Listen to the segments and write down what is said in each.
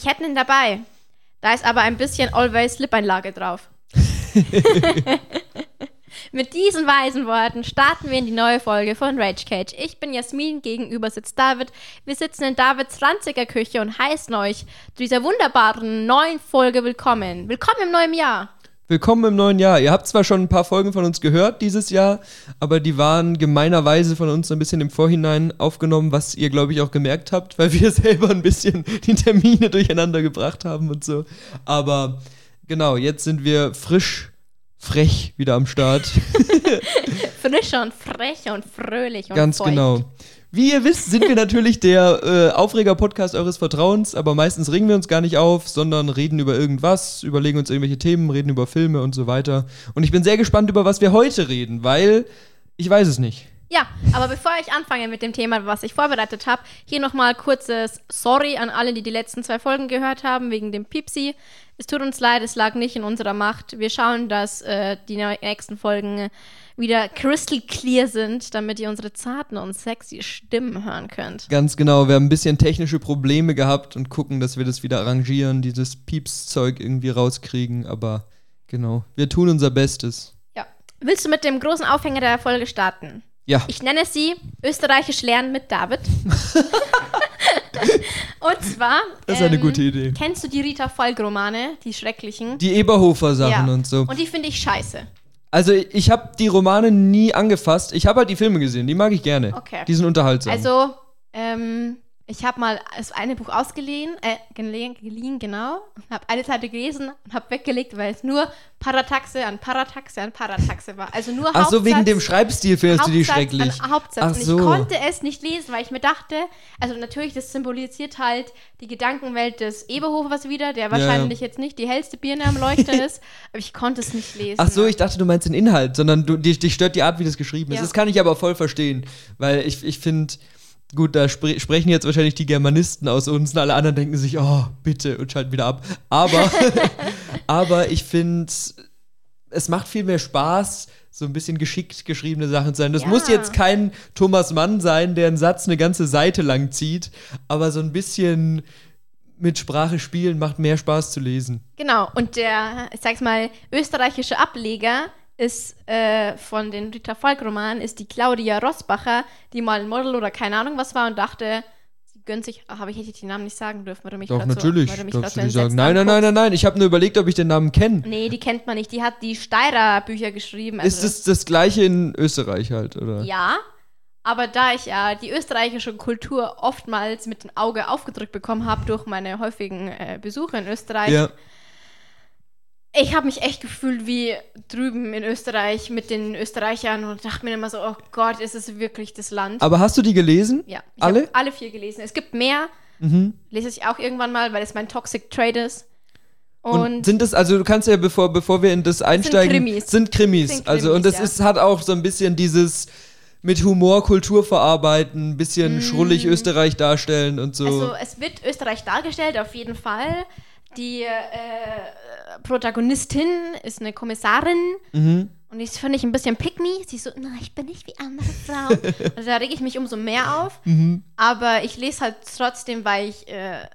Ich hätte ihn dabei. Da ist aber ein bisschen Always Lip-Einlage drauf. Mit diesen weisen Worten starten wir in die neue Folge von Rage Cage. Ich bin Jasmin, gegenüber sitzt David. Wir sitzen in Davids ranziger Küche und heißen euch zu dieser wunderbaren neuen Folge willkommen. Willkommen im neuen Jahr. Willkommen im neuen Jahr. Ihr habt zwar schon ein paar Folgen von uns gehört dieses Jahr, aber die waren gemeinerweise von uns ein bisschen im Vorhinein aufgenommen, was ihr, glaube ich, auch gemerkt habt, weil wir selber ein bisschen die Termine durcheinander gebracht haben und so. Aber genau, jetzt sind wir frisch, frech wieder am Start. Frischer und frech und fröhlich und Ganz feucht. genau. Wie ihr wisst, sind wir natürlich der äh, Aufreger-Podcast eures Vertrauens, aber meistens regen wir uns gar nicht auf, sondern reden über irgendwas, überlegen uns irgendwelche Themen, reden über Filme und so weiter. Und ich bin sehr gespannt, über was wir heute reden, weil ich weiß es nicht. Ja, aber bevor ich anfange mit dem Thema, was ich vorbereitet habe, hier nochmal kurzes Sorry an alle, die die letzten zwei Folgen gehört haben, wegen dem Pipsi. Es tut uns leid, es lag nicht in unserer Macht. Wir schauen, dass äh, die nächsten Folgen wieder crystal clear sind, damit ihr unsere zarten und sexy Stimmen hören könnt. Ganz genau, wir haben ein bisschen technische Probleme gehabt und gucken, dass wir das wieder arrangieren, dieses Pieps-Zeug irgendwie rauskriegen, aber genau, wir tun unser Bestes. Ja. Willst du mit dem großen Aufhänger der Folge starten? Ja, Ich nenne sie Österreichisch lernen mit David. und zwar. Das ist eine ähm, gute Idee. Kennst du die Rita Folk-Romane, die schrecklichen? die Eberhofer-Sachen Ja. und so. Und die finde ich scheiße. Also ich habe die Romane nie angefasst. Ich habe halt die Filme gesehen, die mag ich gerne. Okay. Die sind unterhaltsam. Also, ähm, ich habe mal das eine Buch ausgeliehen, äh, geliehen, geliehen genau, habe eine Seite gelesen und habe weggelegt, weil es nur Parataxe an Parataxe an Parataxe war. Also nur Ach so, wegen Hauptsatz- dem Schreibstil findest du die Hauptsatz schrecklich. An Hauptsatz. Ach und ich so. konnte es nicht lesen, weil ich mir dachte, also natürlich, das symbolisiert halt die Gedankenwelt des Eberhofers wieder, der wahrscheinlich jetzt nicht die hellste Birne am Leuchter ist, aber ich konnte es nicht lesen. Ach so, ich dachte, du meinst den Inhalt, sondern du, dich, dich stört die Art, wie das geschrieben ist. Ja. Das kann ich aber voll verstehen, weil ich, ich finde, gut, da spre sprechen jetzt wahrscheinlich die Germanisten aus uns und alle anderen denken sich, oh, bitte, und schalten wieder ab. Aber, aber ich finde, es macht viel mehr Spaß, so ein bisschen geschickt geschriebene Sachen zu sein. Das Ja. muss jetzt kein Thomas Mann sein, der einen Satz eine ganze Seite lang zieht, aber so ein bisschen mit Sprache spielen macht mehr Spaß zu lesen. Genau, und der, ich sag's mal, österreichische Ableger ist äh, von den Rita Falk-Romanen ist die Claudia Rossbacher, die mal ein Model oder keine Ahnung was war und dachte, sie gönnt sich, ach, aber ich hätte den Namen nicht sagen dürfen, weil du mich Doch, natürlich. So, mich darfst du so sagen. Nein, nein, nein, nein, nein. Ich habe nur überlegt, ob ich den Namen kenne. Nee, die kennt man nicht. Die hat die Steirer-Bücher geschrieben. Ist also- es das gleiche in Österreich halt, oder? Ja, aber da ich ja die österreichische Kultur oftmals mit dem Auge aufgedrückt bekommen habe durch meine häufigen äh, Besuche in Österreich, Ja. Ich habe mich echt gefühlt wie drüben in Österreich mit den Österreichern und dachte mir immer so, oh Gott, ist es wirklich das Land? Aber hast du die gelesen? ja, ich alle? habe alle vier gelesen. Es gibt mehr, Mhm. lese ich auch irgendwann mal, weil es mein Toxic Trade ist. Und, Und, sind das, also du kannst ja, bevor, bevor wir in das einsteigen, Krimis. sind Krimis. Sind also, und Krimis, das ja. ist, hat auch so ein bisschen dieses mit Humor Kultur verarbeiten, ein bisschen schrullig Österreich darstellen und so. Mm. also es wird Österreich dargestellt, auf jeden Fall. Die äh, Protagonistin ist eine Kommissarin mhm. Und die finde ich ein bisschen pick me. Sie ist so, na, ich bin nicht wie andere Frauen. also da rege ich mich umso mehr auf. Mhm. Aber ich lese halt trotzdem, weil ich äh,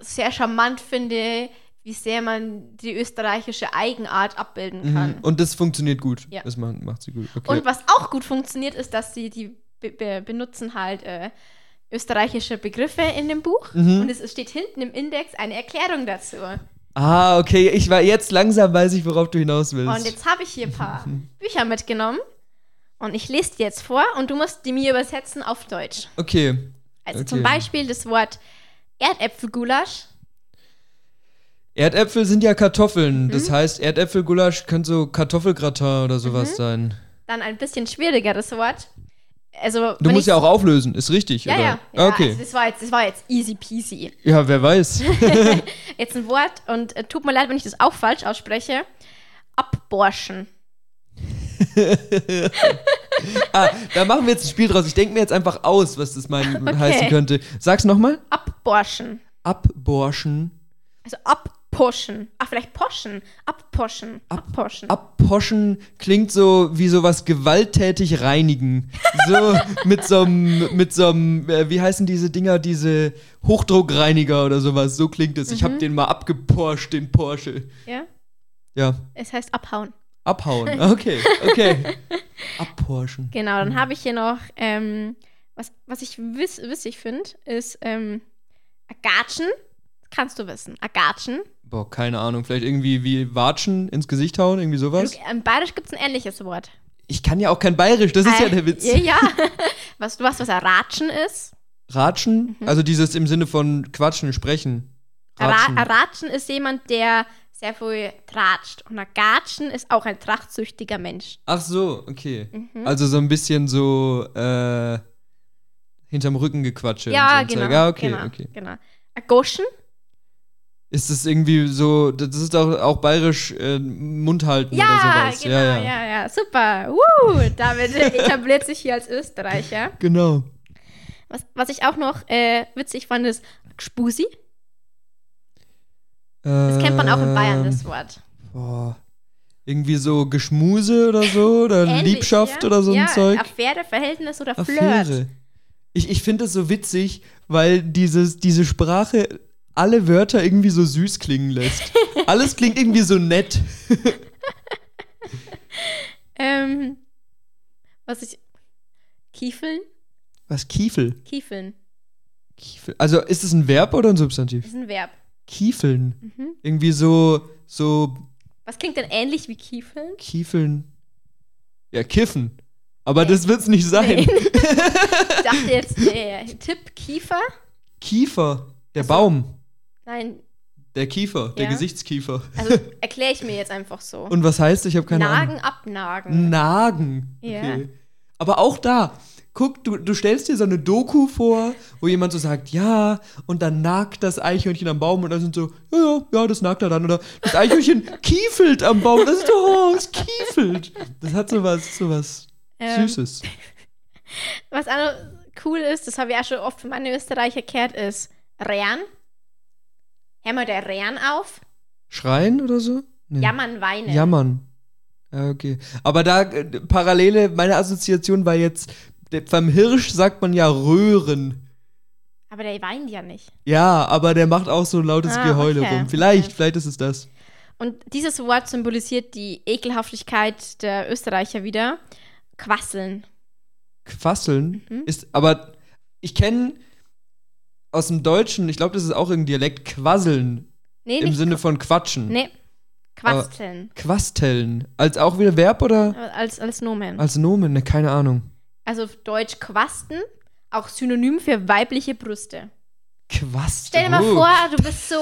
sehr charmant finde, wie sehr man die österreichische Eigenart abbilden kann. Mhm. Und das funktioniert gut. Ja. Das macht, macht sie gut. Okay. Und was auch gut funktioniert, ist, dass sie die be be benutzen halt äh, österreichische Begriffe in dem Buch. Mhm. Und es steht hinten im Index eine Erklärung dazu. ah, okay. Ich war jetzt langsam weiß ich, worauf du hinaus willst. Und jetzt habe ich hier ein paar Bücher mitgenommen. Und ich lese die jetzt vor und du musst die mir übersetzen auf Deutsch. okay. Also Okay. zum Beispiel das Wort Erdäpfelgulasch. Erdäpfel sind ja Kartoffeln. Mhm. Das heißt, Erdäpfelgulasch könnte so Kartoffelgratin oder Mhm. sowas sein. Dann ein bisschen schwierigeres Wort. Also, Du musst ja auch auflösen, ist richtig, Ja, oder? ja. Ja okay. Also das, war jetzt, das war jetzt easy peasy. Ja, wer weiß. Jetzt ein Wort und äh, tut mir leid, wenn ich das auch falsch ausspreche. Abborschen. ah, da machen wir jetzt ein Spiel draus. Ich denke mir jetzt einfach aus, was das meinen Okay. heißen könnte. Sag's nochmal. Abborschen. Abborschen. Also ab abposchen. Ach, vielleicht poschen. Abposchen. Abposchen. Abposchen klingt so wie sowas gewalttätig reinigen. So mit so einem, mit so einem, äh, wie heißen diese Dinger, diese Hochdruckreiniger oder sowas. So klingt es. Ich hab den mal abgeporscht, den Porsche. ja? Ja, Es heißt abhauen. abhauen. Okay, okay. Abporschen. Genau, dann habe ich hier noch, ähm, was, was ich wiss, wissig finde, ist ähm, Agatschen. Kannst du wissen. Agatschen. Boah, keine Ahnung. Vielleicht irgendwie wie Watschen ins Gesicht hauen, irgendwie sowas. Im Bayerisch gibt es ein ähnliches Wort. Ich kann ja auch kein Bayerisch, das ist ja Äh, der Witz. Ja, ja. was, du weißt, was Ratschen ist? Ratschen, Mhm. also dieses im Sinne von Quatschen, Sprechen. Ein Ra- Ratschen. Ratschen ist jemand, der sehr viel tratscht. Und ein Gatschen ist auch ein trachtsüchtiger Mensch. Ach so, okay. Mhm. Also so ein bisschen so äh, hinterm Rücken gequatsche. ja, so genau. Ja, okay, genau, okay. genau. Ein Goschen? Ist das irgendwie so, das ist auch, auch bayerisch äh, Mund halten Ja, oder sowas. genau, ja, ja, ja. ja, super. Woo, damit etabliert sich hier als Österreicher. Genau. Was, was ich auch noch äh, witzig fand, ist Spusi. Das kennt man auch in Bayern, das Wort. Boah. Irgendwie so Geschmuse oder so oder Ähnlich, Liebschaft ja? oder so ein ja, Zeug. Affäre, Verhältnis oder Flirt. Affäre. Ich, ich finde es so witzig, weil dieses, diese Sprache alle Wörter irgendwie so süß klingen lässt. Alles klingt irgendwie so nett. Ähm, was ich. Kiefeln? Was? Kiefel? Kiefeln. Kiefel. Also ist es ein Verb oder ein Substantiv? ist ein Verb. Kiefeln. Mhm. Irgendwie so, so Was klingt denn ähnlich wie Kiefeln? Kiefeln. Ja, kiffen. Aber das wird's nicht sein. Nee. ich dachte jetzt, der Tipp Kiefer? Kiefer. Der Ach so. Baum. Nein, Der Kiefer. Der Ja. Gesichtskiefer. also erkläre ich mir jetzt einfach so. Und was heißt? Ich habe keine Nagen, Ahnung. abnagen. Nagen. Ja. Okay. Aber auch da, guck, du, du stellst dir so eine Doku vor, wo jemand so sagt, ja, und dann nagt das Eichhörnchen am Baum und dann sind so, ja, ja, ja, das nagt er dann. Oder das Eichhörnchen kiefelt am Baum. Das ist so, oh, es kiefelt. Das hat sowas, sowas Ähm, Süßes. Was auch cool ist, das habe ich auch schon oft von meinen Österreicher gehört, ist Rehren. Hör mal der Rehren auf. Schreien oder so? Nee. Jammern, weinen. Jammern. Ja, okay. Aber da, äh, Parallele, meine Assoziation war jetzt, der, beim Hirsch sagt man ja Röhren. Aber der weint ja nicht. Ja, aber der macht auch so ein lautes Ah, Geheule okay, rum. Vielleicht, okay. vielleicht ist es das. Und dieses Wort symbolisiert die Ekelhaftigkeit der Österreicher wieder. Quasseln. Quasseln Mhm. ist, aber ich kenne aus dem Deutschen, ich glaube, das ist auch irgendein Dialekt, Quasseln Nee, im Sinne von Quatschen. Nee. Quasteln. Quasteln. Als auch wieder Verb oder als, als Nomen. als Nomen? Ne, keine Ahnung. Also auf Deutsch quasten, auch Synonym für weibliche Brüste. Quasteln. Stell dir mal Oh. vor, du bist so,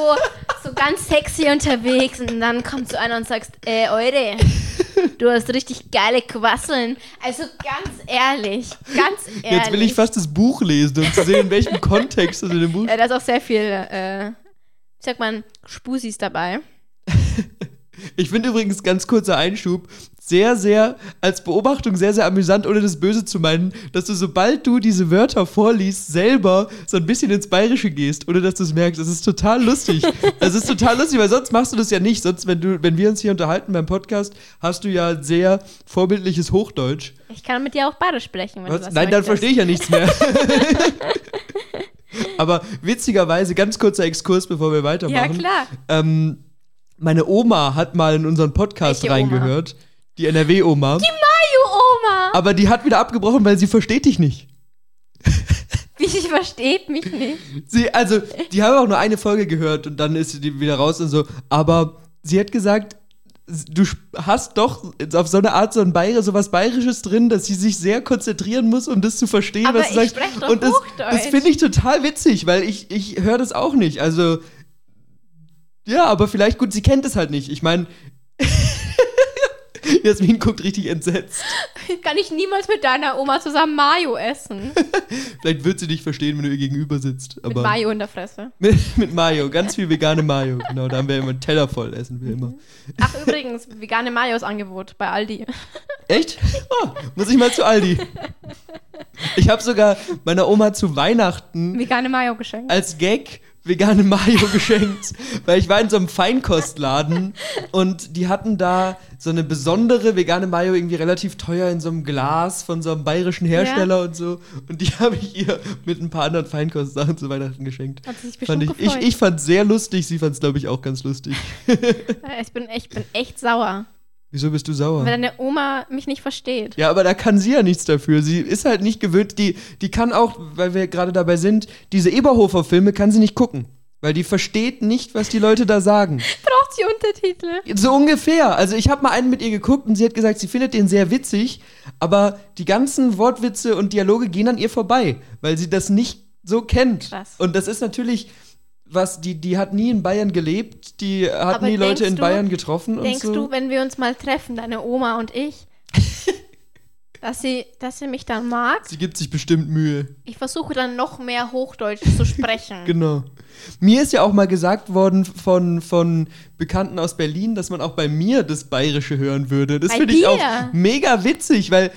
so ganz sexy unterwegs und dann kommt so einer und sagst, äh, Eure, du hast richtig geile Quasseln. Also ganz ehrlich, ganz ehrlich. Jetzt will ich fast das Buch lesen, um zu sehen, in welchem Kontext das in dem Buch Äh, da ist auch sehr viel, äh, wie sagt man, Spusis dabei. Ich finde übrigens, ganz kurzer Einschub, sehr, sehr, als Beobachtung sehr, sehr amüsant, ohne das Böse zu meinen, dass du, sobald du diese Wörter vorliest, selber so ein bisschen ins Bayerische gehst, ohne dass du es merkst. Das ist total lustig. Das ist total lustig, weil sonst machst du das ja nicht. Sonst, wenn, du, wenn wir uns hier unterhalten beim Podcast, hast du ja sehr vorbildliches Hochdeutsch. Ich kann mit dir auch Bayerisch sprechen, wenn Was? du das Nein, dann möchtest. verstehe ich ja nichts mehr. Aber witzigerweise, ganz kurzer Exkurs, bevor wir Ja, weitermachen. klar. Ähm, meine Oma hat mal in unseren Podcast Welche Oma? reingehört. Die NRW-Oma. Mayu-Oma! Aber die hat wieder abgebrochen, weil sie versteht dich nicht. Wie sie versteht mich nicht. Sie, also, die haben auch nur eine Folge gehört und dann ist sie wieder raus und so. Aber sie hat gesagt, du hast doch auf so eine Art so ein Bayer, so was Bayerisches drin, dass sie sich sehr konzentrieren muss, um das zu verstehen, Aber was du ich sagst. doch und das, das finde ich total witzig, weil ich, ich höre das auch nicht. Also, ja, aber vielleicht, gut, sie kennt es halt nicht. Ich meine, Jasmin guckt richtig entsetzt. Kann ich niemals mit deiner Oma zusammen Mayo essen. Vielleicht wird sie dich verstehen, wenn du ihr gegenüber sitzt. mit Mayo in der Fresse. Mit, mit Mayo, ganz viel vegane Mayo. Genau, da haben wir immer einen Teller voll, essen wir immer. Ach, übrigens, vegane Mayos Angebot bei Aldi. Echt? Oh, muss ich mal zu Aldi. Ich habe sogar meiner Oma zu Weihnachten Vegane Mayo geschenkt. als Gag vegane Mayo geschenkt, weil ich war in so einem Feinkostladen und die hatten da so eine besondere vegane Mayo irgendwie relativ teuer in so einem Glas von so einem bayerischen Hersteller Ja. und so und die habe ich ihr mit ein paar anderen Feinkostsachen zu Weihnachten geschenkt. Hat sie sich Fand bestimmt ich, ich, gefreut. ich fand sehr lustig, sie fand es glaube ich auch ganz lustig. Äh, ich, bin echt, bin echt sauer, Wieso bist du sauer? weil deine Oma mich nicht versteht. Ja, aber da kann sie ja nichts dafür. Sie ist halt nicht gewöhnt. Die, die kann auch, weil wir gerade dabei sind, diese Eberhofer-Filme kann sie nicht gucken. Weil die versteht nicht, was die Leute da sagen. Braucht sie Untertitel? So ungefähr. Also ich habe mal einen mit ihr geguckt und sie hat gesagt, sie findet den sehr witzig, aber die ganzen Wortwitze und Dialoge gehen an ihr vorbei, weil sie das nicht so kennt. Krass. Und das ist natürlich was, die, die hat nie in Bayern gelebt, die hat Aber nie Leute in du- Bayern getroffen und Denkst so. du, wenn wir uns mal treffen, deine Oma und ich, dass sie, dass sie mich dann mag? sie gibt sich bestimmt Mühe. Ich versuche dann noch mehr Hochdeutsch zu sprechen. Genau. Mir ist ja auch mal gesagt worden von, von Bekannten aus Berlin, dass man auch bei mir das Bayerische hören würde. Das finde ich auch mega witzig, weil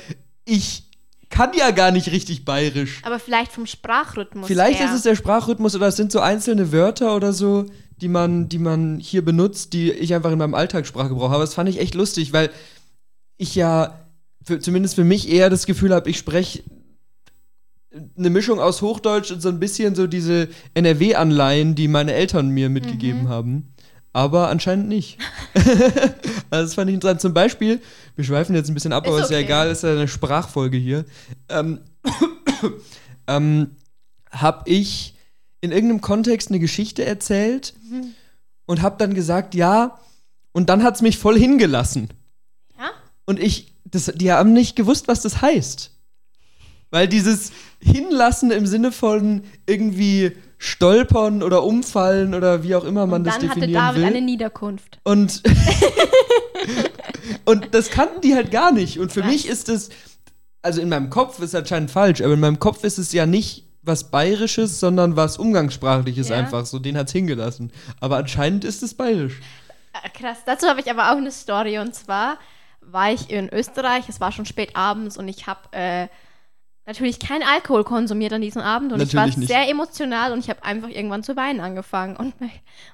ich kann ja gar nicht richtig bayerisch. Aber vielleicht vom Sprachrhythmus Vielleicht her. ist es der Sprachrhythmus oder es sind so einzelne Wörter oder so, die man, die man hier benutzt, die ich einfach in meinem Alltagssprachgebrauch habe. Das fand ich echt lustig, weil ich ja für, zumindest für mich eher das Gefühl habe, ich spreche eine Mischung aus Hochdeutsch und so ein bisschen so diese NRW-Anleihen, die meine Eltern mir mitgegeben haben. Aber anscheinend nicht. also das fand ich interessant. Zum Beispiel, wir schweifen jetzt ein bisschen ab, Ist aber ist ja okay. egal, ist ja eine Sprachfolge hier. Ähm, ähm, habe ich in irgendeinem Kontext eine Geschichte erzählt Mhm. und habe dann gesagt, ja, und dann hat es mich voll hingelassen. Ja? Und ich, das, die haben nicht gewusst, was das heißt. Weil dieses Hinlassen im Sinne von irgendwie stolpern oder umfallen oder wie auch immer man Und das dann hatte definieren David will. eine Niederkunft. Und, und das kannten die halt gar nicht. Und für Was? mich ist es, also in meinem Kopf ist anscheinend falsch, aber in meinem Kopf ist es ja nicht was Bayerisches, sondern was Umgangssprachliches Ja. einfach. So, den hat's hingelassen. Aber anscheinend ist es bayerisch. Äh, Krass, dazu habe ich aber auch eine Story. Und zwar war ich in Österreich, es war schon spät abends und ich habe äh, natürlich keinen Alkohol konsumiert an diesem Abend. Und ich Natürlich war nicht. sehr emotional und ich habe einfach irgendwann zu weinen angefangen. Und,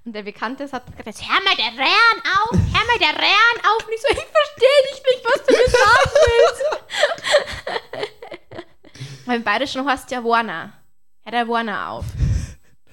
und der Bekannte hat gesagt, hör mal der Rehren auf, hör mal der Rehren auf. Und ich so, ich verstehe dich nicht, was du mir sagen willst. Beim Bayerischen heißt ja Warner. Hör der Warner auf.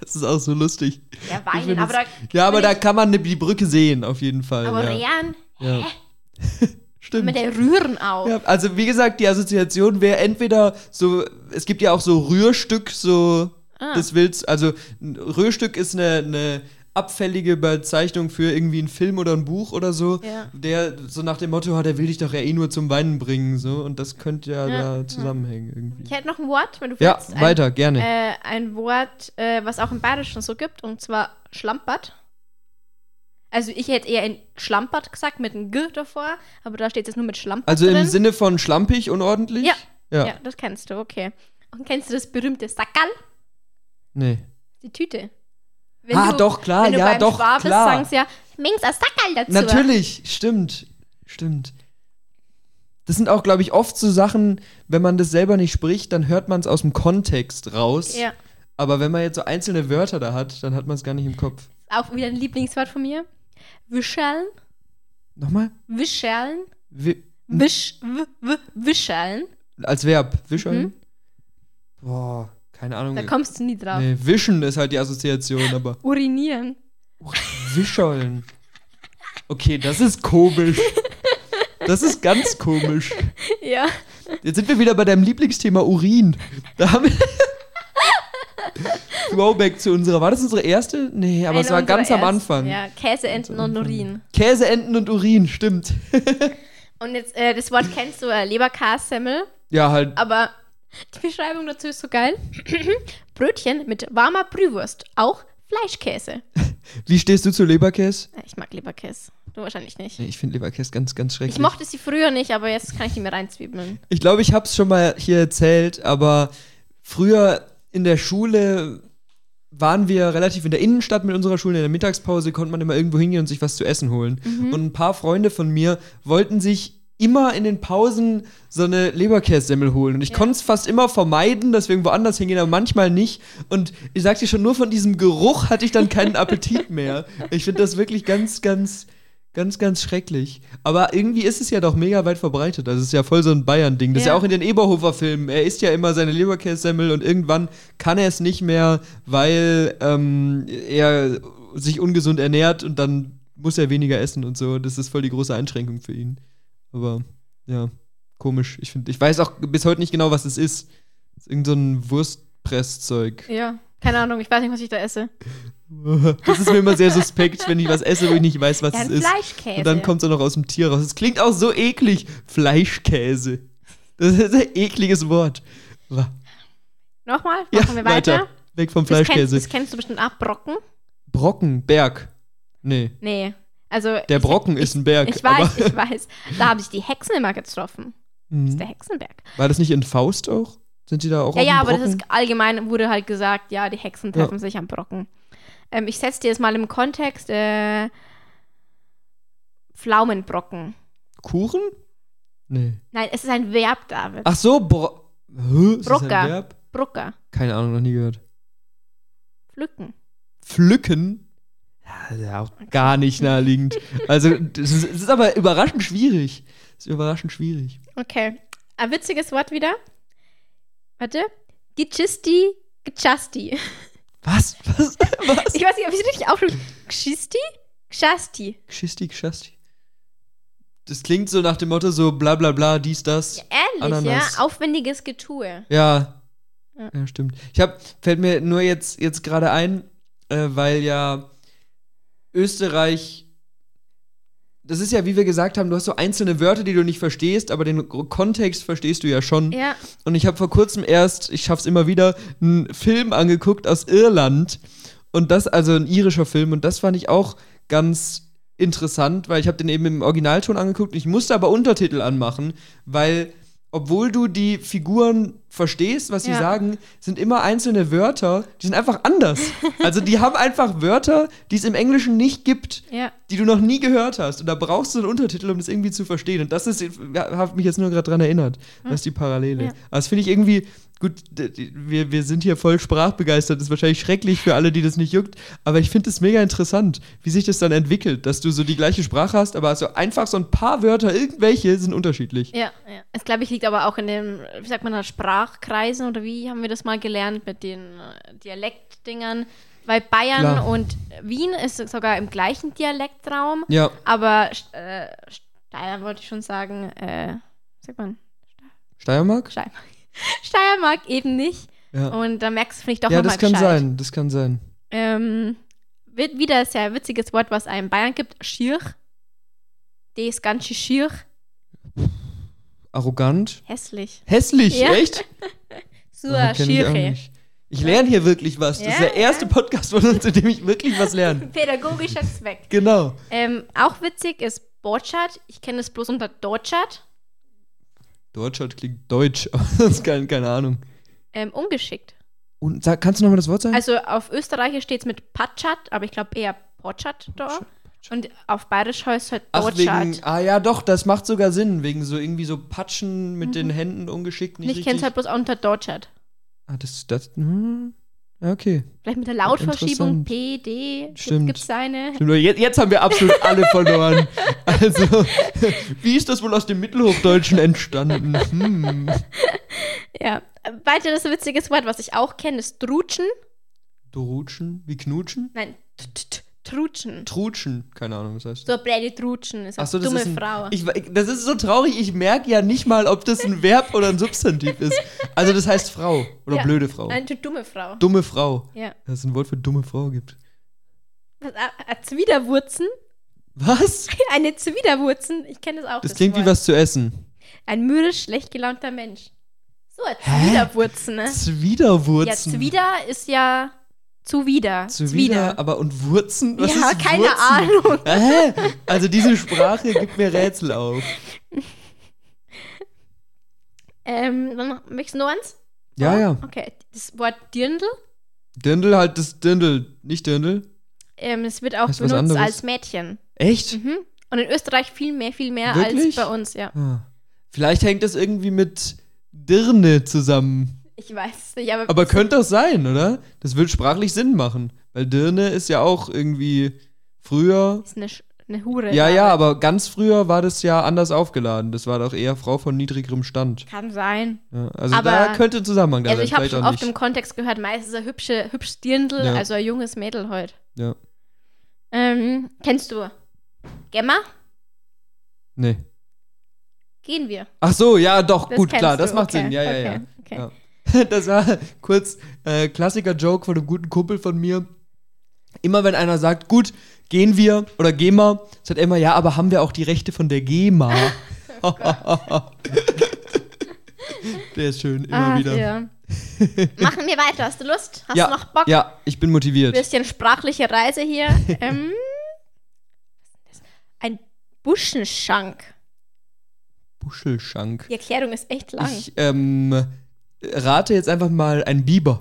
Das ist auch so lustig. Ja, Ich weinen, aber da, ja, aber da ich- kann man die Brücke sehen, auf jeden Fall. aber ja. Rehren, Ja. Stimmt. mit der Rühren auf. Ja, also wie gesagt, die Assoziation wäre entweder so, es gibt ja auch so Rührstück, so Ah. das willst, also Rührstück ist eine, eine abfällige Bezeichnung für irgendwie einen Film oder ein Buch oder so, Ja. der so nach dem Motto hat, der will dich doch ja eh nur zum Weinen bringen, so und das könnte ja, Ja, da zusammenhängen irgendwie. Ich hätte noch ein Wort, wenn du Ja, willst. weiter, gerne. Ein, äh, ein Wort, äh, was auch im Bayerischen so gibt, und zwar Schlampert. Also ich hätte eher in Schlampert gesagt, mit einem G davor, aber da steht es nur mit Schlampert also im drin. Sinne von schlampig, unordentlich? Ja. Ja. Ja. das kennst du, okay. Und kennst du das berühmte Sackerl? Nee. Die Tüte. Wenn Ah, du, doch, klar, wenn du ja, beim doch, Schwab bist, klar. sagen sie ja, Mings ein Sackerl dazu. Natürlich, stimmt. Stimmt. Das sind auch, glaube ich, oft so Sachen, wenn man das selber nicht spricht, dann hört man es aus dem Kontext raus. Ja, Aber wenn man jetzt so einzelne Wörter da hat, dann hat man es gar nicht im Kopf. auch wieder ein Lieblingswort von mir. Wischerln. Nochmal? Wischerln. Wi Wisch, w, w, Wischerln. als Verb. Wischen? Mhm. Boah, keine Ahnung. Da kommst du nie drauf. nee, wischen ist halt die Assoziation, aber Urinieren. wischeln. Okay, das ist komisch. Das ist ganz komisch. Ja. Jetzt sind wir wieder bei deinem Lieblingsthema Urin. Da haben wir. Throwback zu unserer. War das unsere erste? Nee, aber es Eine war unserer ganz am ersten. Anfang. Ja, Käse, Enten und Urin. Käse, Enten und Urin, stimmt. Und jetzt, äh, das Wort kennst du, äh, Leberkassemmel, Ja, halt. aber die Beschreibung dazu ist so geil. Brötchen mit warmer Brühwurst, auch Fleischkäse. Wie stehst du zu Leberkäse? Ich mag Leberkäse. Du wahrscheinlich nicht. Nee, ich finde Leberkäse ganz, ganz schrecklich. Ich mochte sie früher nicht, aber jetzt kann ich die mir reinzwiebeln. Ich glaube, ich habe es schon mal hier erzählt, aber früher in der Schule waren wir relativ in der Innenstadt mit unserer Schule. In der Mittagspause konnte man immer irgendwo hingehen und sich was zu essen holen. Und ein paar Freunde von mir wollten sich immer in den Pausen so eine Leberkässemmel holen. Und ich Ja. konnte es fast immer vermeiden, dass wir irgendwo anders hingehen, aber manchmal nicht. Und ich sag dir schon, nur von diesem Geruch hatte ich dann keinen Appetit mehr. Ich finde das wirklich ganz, ganz, ganz, ganz schrecklich. Aber irgendwie ist es ja doch mega weit verbreitet. Es ist ja voll so ein Bayern-Ding. Das ist ja Ja. auch in den Eberhofer-Filmen. Er isst ja immer seine Leberkässemmel und irgendwann kann er es nicht mehr, weil ähm, er sich ungesund ernährt und dann muss er weniger essen und so. Das ist voll die große Einschränkung für ihn. Aber ja, komisch. Ich finde, ich weiß auch bis heute nicht genau, was es ist. Es ist irgend so ein Wurstpresszeug. Ja, keine Ahnung, ich weiß nicht, was ich da esse. Das ist mir immer sehr suspekt, wenn ich was esse, wo ich nicht weiß, was Ja, es ist. Fleischkäse. Und dann kommt es auch noch aus dem Tier raus. Es klingt auch so eklig. Fleischkäse. Das ist ein ekliges Wort. Nochmal, Ja, machen wir weiter. Weg vom Das kennst, Fleischkäse. das kennst du bestimmt auch, Brocken? Brocken, Berg. Nee. Nee. Also, Der ich- Brocken ich, ist ein Berg. Ich weiß, aber- ich weiß. Da haben sich die Hexen immer getroffen. Das ist der Mhm. Hexenberg. War das nicht in Faust auch? Sind die da auch Ja, auf ja, aber das ist allgemein, wurde halt gesagt, ja, die Hexen Ja. treffen sich am Brocken. Ähm, ich setze dir das mal im Kontext. Äh, Pflaumenbrocken. Kuchen? Nee. Nein, es ist ein Verb, David. Ach so, Bro Hä? Ist das ein Brucker. Verb? Brucker. Keine Ahnung, noch nie gehört. Pflücken. Pflücken? Ja, das ist ja auch gar nicht naheliegend. Also, das ist, das ist aber überraschend schwierig. Das ist überraschend schwierig. Okay. Ein witziges Wort wieder. Warte. Gichisti, Gchasti. Was? Was? Was? Ich weiß nicht, ob ich es richtig aufschreibe. Gschisti? Gschasti. Gschisti, Gschasti. Das klingt so nach dem Motto so bla bla bla, dies, das. Ähnlich, Ananas. ja. Aufwendiges Getue. Ja. Ja. Ja, stimmt. Ich hab, fällt mir nur jetzt, jetzt gerade ein, äh, weil ja Österreich. Das ist ja, wie wir gesagt haben, du hast so einzelne Wörter, die du nicht verstehst, aber den Kontext verstehst du ja schon. Ja. Und ich habe vor kurzem erst, ich schaff's immer wieder, einen Film angeguckt aus Irland. Und das, also ein irischer Film. Und das fand ich auch ganz interessant, weil ich habe den eben im Originalton angeguckt. Ich musste aber Untertitel anmachen, weil obwohl du die Figuren verstehst, was sie Ja. sagen, sind immer einzelne Wörter, die sind einfach anders. also die haben einfach Wörter, die es im Englischen nicht gibt Ja. die du noch nie gehört hast. Und da brauchst du einen Untertitel, um das irgendwie zu verstehen. Und das ist, hat mich jetzt nur gerade dran erinnert. Das ist die Parallele. Ja. Aber das finde ich irgendwie, gut, wir, wir sind hier voll sprachbegeistert. Das ist wahrscheinlich schrecklich für alle, die das nicht juckt. Aber ich finde es mega interessant, wie sich das dann entwickelt, dass du so die gleiche Sprache hast, aber so einfach so ein paar Wörter, irgendwelche sind unterschiedlich. Ja, ja. Es glaube ich liegt aber auch in den, wie sagt man da, Sprachkreisen oder wie haben wir das mal gelernt mit den äh, Dialektdingern. Weil Bayern Klar. und Wien ist sogar im gleichen Dialektraum, Ja, aber äh, Steiermark wollte ich schon sagen, äh, sagt man, Steiermark? Steiermark. Steiermark eben nicht. Ja, Und da merkst du, finde ich, doch ja nochmal das kann gescheit. sein. Das kann sein. Ähm, wird wieder ein sehr witziges Wort, was einem Bayern gibt, schier. Das ganze schier. Arrogant. Hässlich. Hässlich, Ja. echt? Eine kenn ich lerne hier wirklich was. Das ist Ja, der erste Podcast von uns, in dem ich wirklich was lerne. Pädagogischer Zweck. Genau. Ähm, auch witzig ist Borchardt. Ich kenne es bloß unter Deutschart. Deutschland klingt deutsch, aber sonst keine, keine Ahnung. Ähm, ungeschickt. Und sag, kannst du nochmal das Wort sagen? Also auf Österreichisch steht es mit Patschat, aber ich glaube eher Porchat da. Und auf Bayerisch heißt es halt wegen, ah ja, doch, das macht sogar Sinn, wegen so irgendwie so Patschen mit den Händen ungeschickt, nicht ich kenne es halt bloß unter Deutschart. ah, das, das, hm, okay. Vielleicht mit der Lautverschiebung. P, D. Stimmt. Gibt es eine? Stimmt, Jetzt, jetzt haben wir absolut alle verloren. Also, wie ist das wohl aus dem Mittelhochdeutschen entstanden? Hm. Ja. Weiteres witziges Wort, was ich auch kenne, ist Trutschen. Drutschen? Wie knutschen? Nein, t- t- t- Trutschen. Trutschen? Keine Ahnung, was heißt So blöde Trutschen ist so, das dumme ist ein, Frau. Ich, das ist so traurig, ich merke ja nicht mal, ob das ein Verb oder ein Substantiv ist. Also das heißt Frau oder Ja. blöde Frau. Nein, du dumme Frau. Dumme Frau. Ja. Dass es ein Wort für dumme Frau gibt. Was, Zwiderwurzen? Was? Eine Zwiderwurzen? Ich kenne das auch. Das klingt wie Wort. was zu essen. Ein mürrisch, schlecht gelaunter Mensch. So, ein Zwiderwurzen, ne? Ja, Zwiderwurzen. Zwider ist ja zuwider. Zuwider, aber und Wurzen? Was ja, keine Wurzen? Ahnung. Hä? Also diese Sprache gibt mir Rätsel auf. Ähm, dann möchtest du noch eins? Ja, ja. Okay, das Wort Dirndl. Dirndl halt das Dirndl, nicht Dirndl. Ähm, es wird auch was benutzt als Mädchen. Echt? Mhm. Und in Österreich viel mehr, viel mehr als Wirklich? bei uns, ja. Ah. Vielleicht hängt das irgendwie mit Dirne zusammen. Ich weiß es nicht, aber, Aber könnte das sein, oder? Das würde sprachlich Sinn machen. Weil Dirne ist ja auch irgendwie früher. ist eine, Sch- eine Hure. Ja, ja, aber ganz früher war das ja anders aufgeladen. Das war doch eher Frau von niedrigerem Stand. Kann sein. Ja, also Aber- da könnte ein Zusammenhang da Also sein, ich habe schon oft nicht. im Kontext gehört, meistens ein hübsche, hübsch Dirndl, Ja. also ein junges Mädel heute. Ja. Ähm, kennst du Gemma? Nee. Gehen wir. Ach so, ja, doch, Das gut, klar, das du, macht okay, Sinn. Ja, ja, okay, ja. okay. ja. Das war kurz äh, Klassiker-Joke von einem guten Kumpel von mir. Immer wenn einer sagt, gut, gehen wir oder GEMA, sagt er immer, ja, aber haben wir auch die Rechte von der GEMA? der ist schön, immer Ah, wieder. ja. Machen wir weiter. Hast du Lust? Hast ja, du noch Bock? ja, ich bin motiviert. Bisschen sprachliche Reise hier. ähm, was ist das? ein Buschenschank. Buschelschank. Die Erklärung ist echt lang. Ich ähm, rate jetzt einfach mal ein Biber.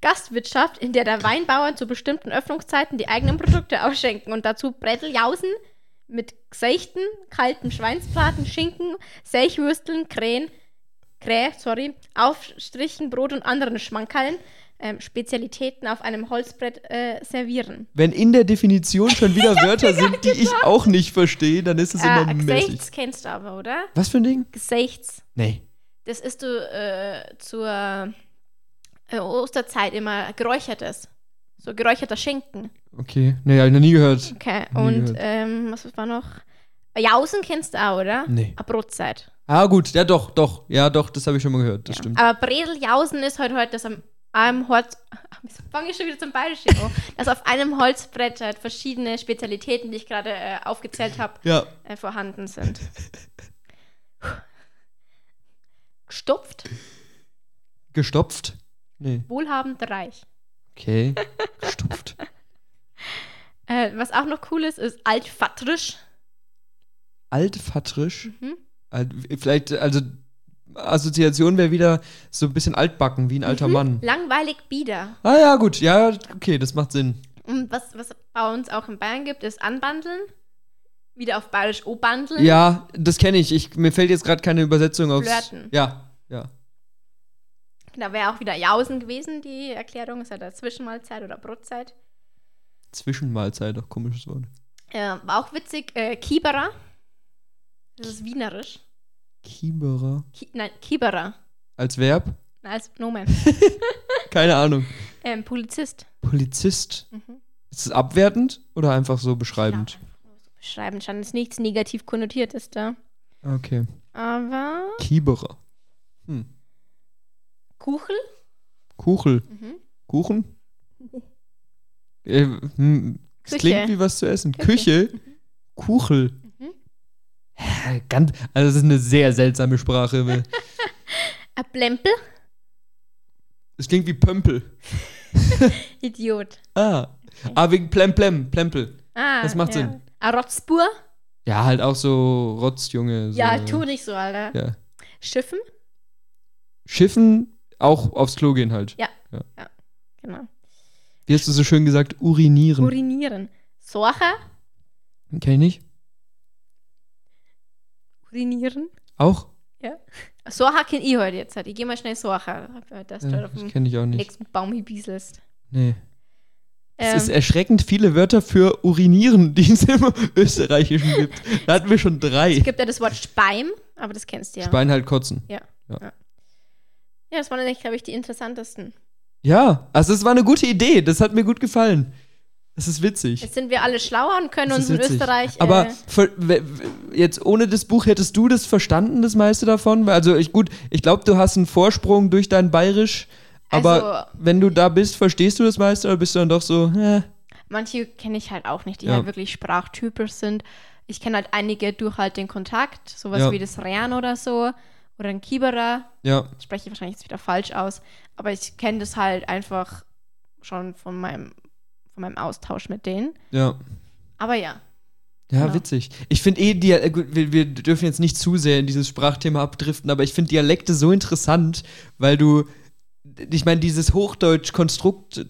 Gastwirtschaft, in der der Weinbauern zu bestimmten Öffnungszeiten die eigenen Produkte ausschenken und dazu Bretteljausen mit Gsechten, kaltem Schweinsbraten, Schinken, Selchwürsteln, Krähen, Krähe, sorry, Aufstrichen, Brot und anderen Schmankerln, ähm, Spezialitäten auf einem Holzbrett äh, servieren. Wenn in der Definition schon wieder Wörter sind, die ich auch nicht verstehe, dann ist es immer Äh, mäßig. Gsechts kennst du aber, oder? Was für ein Ding? Gsechts. Nee. Das ist du äh, zur äh, Osterzeit immer geräuchertes. So geräucherter Schinken. Okay. Nee, hab ich noch nie gehört. Okay, Nie und gehört. ähm, was war noch? Jausen kennst du auch, oder? Nee. A Brotzeit. Ah, gut, ja doch, doch. Ja, doch, das habe ich schon mal gehört, das Ja. stimmt. Aber Bredeljausen ist heute heute das am einem Holz. Jetzt fange ich schon wieder zum Bayerischen an. dass auf einem Holzbrett halt verschiedene Spezialitäten, die ich gerade äh, aufgezählt habe, Ja. äh, vorhanden sind. Gestopft, Gestopft? Nee. wohlhabend, reich. Okay. Gestopft. Äh, was auch noch cool ist, ist altvatterisch. Altvatterisch? Mhm. Alt, vielleicht, also Assoziation wäre wieder so ein bisschen altbacken, wie ein alter Mann. Langweilig bieder. Ah ja, gut, ja, okay, das macht Sinn. Und was, was bei uns auch in Bayern gibt, ist Anbandeln. Wieder auf Bayerisch O-Bandeln. Ja, das kenne ich. ich. Mir fällt jetzt gerade keine Übersetzung aufs. Flirten. Ja, ja. Da wäre auch wieder Jausen gewesen, die Erklärung. Ist ja der Zwischenmahlzeit oder Brotzeit. Zwischenmahlzeit, auch komisches Wort. Äh, war auch witzig. Äh, Kieberer. Das ist wienerisch. Kieberer. Ki nein, Kieberer. Als Verb? Nein, Als Nomen. Keine Ahnung. ähm, Polizist. Polizist. Mhm. Ist es abwertend oder einfach so beschreibend? Ja, beschreiben. Scheint es nichts negativ konnotiert ist da. Okay. Aber Kieberer. Hm. Kuchel. Kuchel. Mhm. Kuchen? Äh, hm, das klingt wie was zu essen. Küche. Küche? Kuchel. Mhm. Ganz, also das ist eine sehr seltsame Sprache. Ein Plempel. Es klingt wie Pömpel. Idiot. Ah. Ah, wegen Plem Plem, Plempel. Ah, Das macht ja. Sinn. Ein Rotzbur. Ja, halt auch so Rotzjunge. So. Ja, tu nicht so, Alter. Ja. Schiffen. Schiffen, auch aufs Klo gehen halt. Genau. Wie hast du so schön gesagt? Urinieren. Urinieren. Sorcher. Kenn ich nicht. Urinieren. Auch? Sorcher kenn ich heute jetzt. halt. Ich geh mal schnell Sorcher. Das Ja, auf das dem kenne ich auch nicht. nächsten Baum hibieselst. Nee. Ähm, Es ist erschreckend viele Wörter für urinieren, die es im Österreichischen gibt. Da hatten wir schon drei. es gibt ja das Wort Speim, aber das kennst du ja. Spein halt kotzen. Ja, das waren eigentlich, glaube ich, die interessantesten. Ja, also es war eine gute Idee. Das hat mir gut gefallen. Das ist witzig. Jetzt sind wir alle schlauer und können uns in. Österreich. Aber äh, w- w- jetzt ohne das Buch hättest du das verstanden, das meiste davon? Also ich gut, ich glaube, du hast einen Vorsprung durch dein Bayerisch, aber Also- wenn du da bist, verstehst du das meiste oder bist du dann doch so, äh, manche kenne ich halt auch nicht, die Ja. halt wirklich sprachtypisch sind. Ich kenne halt einige durch halt den Kontakt, sowas Ja. wie das Rean oder so. Oder ein Kieberer. ja, Das spreche ich wahrscheinlich jetzt wieder falsch aus. Aber ich kenne das halt einfach schon von meinem, von meinem Austausch mit denen. ja. Aber ja. Ja, Genau. witzig. Ich finde eh, Dia äh, gut, wir, wir dürfen jetzt nicht zu sehr in dieses Sprachthema abdriften, aber ich finde Dialekte so interessant, weil du, ich meine, dieses Hochdeutsch-Konstrukt,